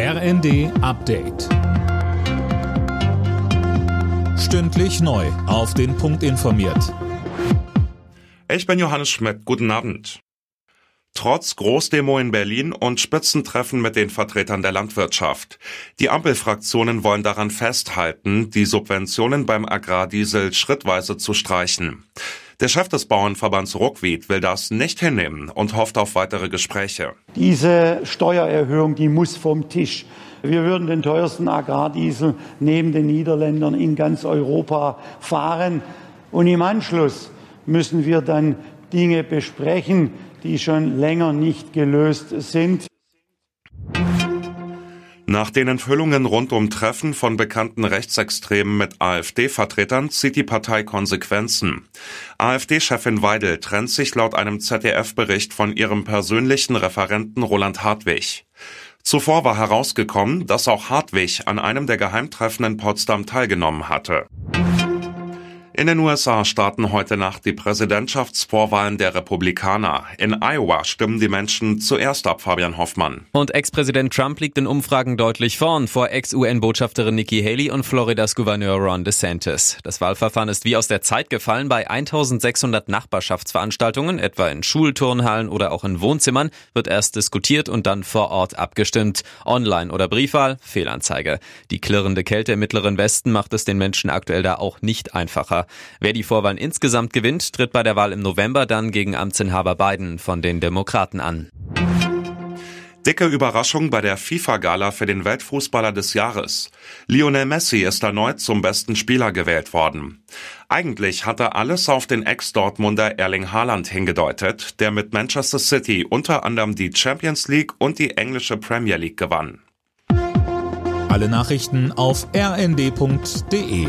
RND Update. Stündlich neu. Auf den Punkt informiert. Ich bin Johannes Schmidt. Guten Abend. Trotz Großdemo in Berlin und Spitzentreffen mit den Vertretern der Landwirtschaft. Die Ampelfraktionen wollen daran festhalten, die Subventionen beim Agrardiesel schrittweise zu streichen. Der Chef des Bauernverbands Ruckwied will das nicht hinnehmen und hofft auf weitere Gespräche. Diese Steuererhöhung, die muss vom Tisch. Wir würden den teuersten Agrardiesel neben den Niederländern in ganz Europa fahren. Und im Anschluss müssen wir dann Dinge besprechen, die schon länger nicht gelöst sind. Nach den Enthüllungen rund um Treffen von bekannten Rechtsextremen mit AfD-Vertretern zieht die Partei Konsequenzen. AfD-Chefin Weidel trennt sich laut einem ZDF-Bericht von ihrem persönlichen Referenten Roland Hartwig. Zuvor war herausgekommen, dass auch Hartwig an einem der Geheimtreffen in Potsdam teilgenommen hatte. In den USA starten heute Nacht die Präsidentschaftsvorwahlen der Republikaner. In Iowa stimmen die Menschen zuerst ab, Fabian Hoffmann. Und Ex-Präsident Trump liegt in Umfragen deutlich vorn vor Ex-UN-Botschafterin Nikki Haley und Floridas Gouverneur Ron DeSantis. Das Wahlverfahren ist wie aus der Zeit gefallen. Bei 1600 Nachbarschaftsveranstaltungen, etwa in Schulturnhallen oder auch in Wohnzimmern, wird erst diskutiert und dann vor Ort abgestimmt. Online oder Briefwahl, Fehlanzeige. Die klirrende Kälte im Mittleren Westen macht es den Menschen aktuell da auch nicht einfacher. Wer die Vorwahlen insgesamt gewinnt, tritt bei der Wahl im November dann gegen Amtsinhaber Biden von den Demokraten an. Dicke Überraschung bei der FIFA-Gala für den Weltfußballer des Jahres. Lionel Messi ist erneut zum besten Spieler gewählt worden. Eigentlich hatte alles auf den Ex-Dortmunder Erling Haaland hingedeutet, der mit Manchester City unter anderem die Champions League und die englische Premier League gewann. Alle Nachrichten auf rnd.de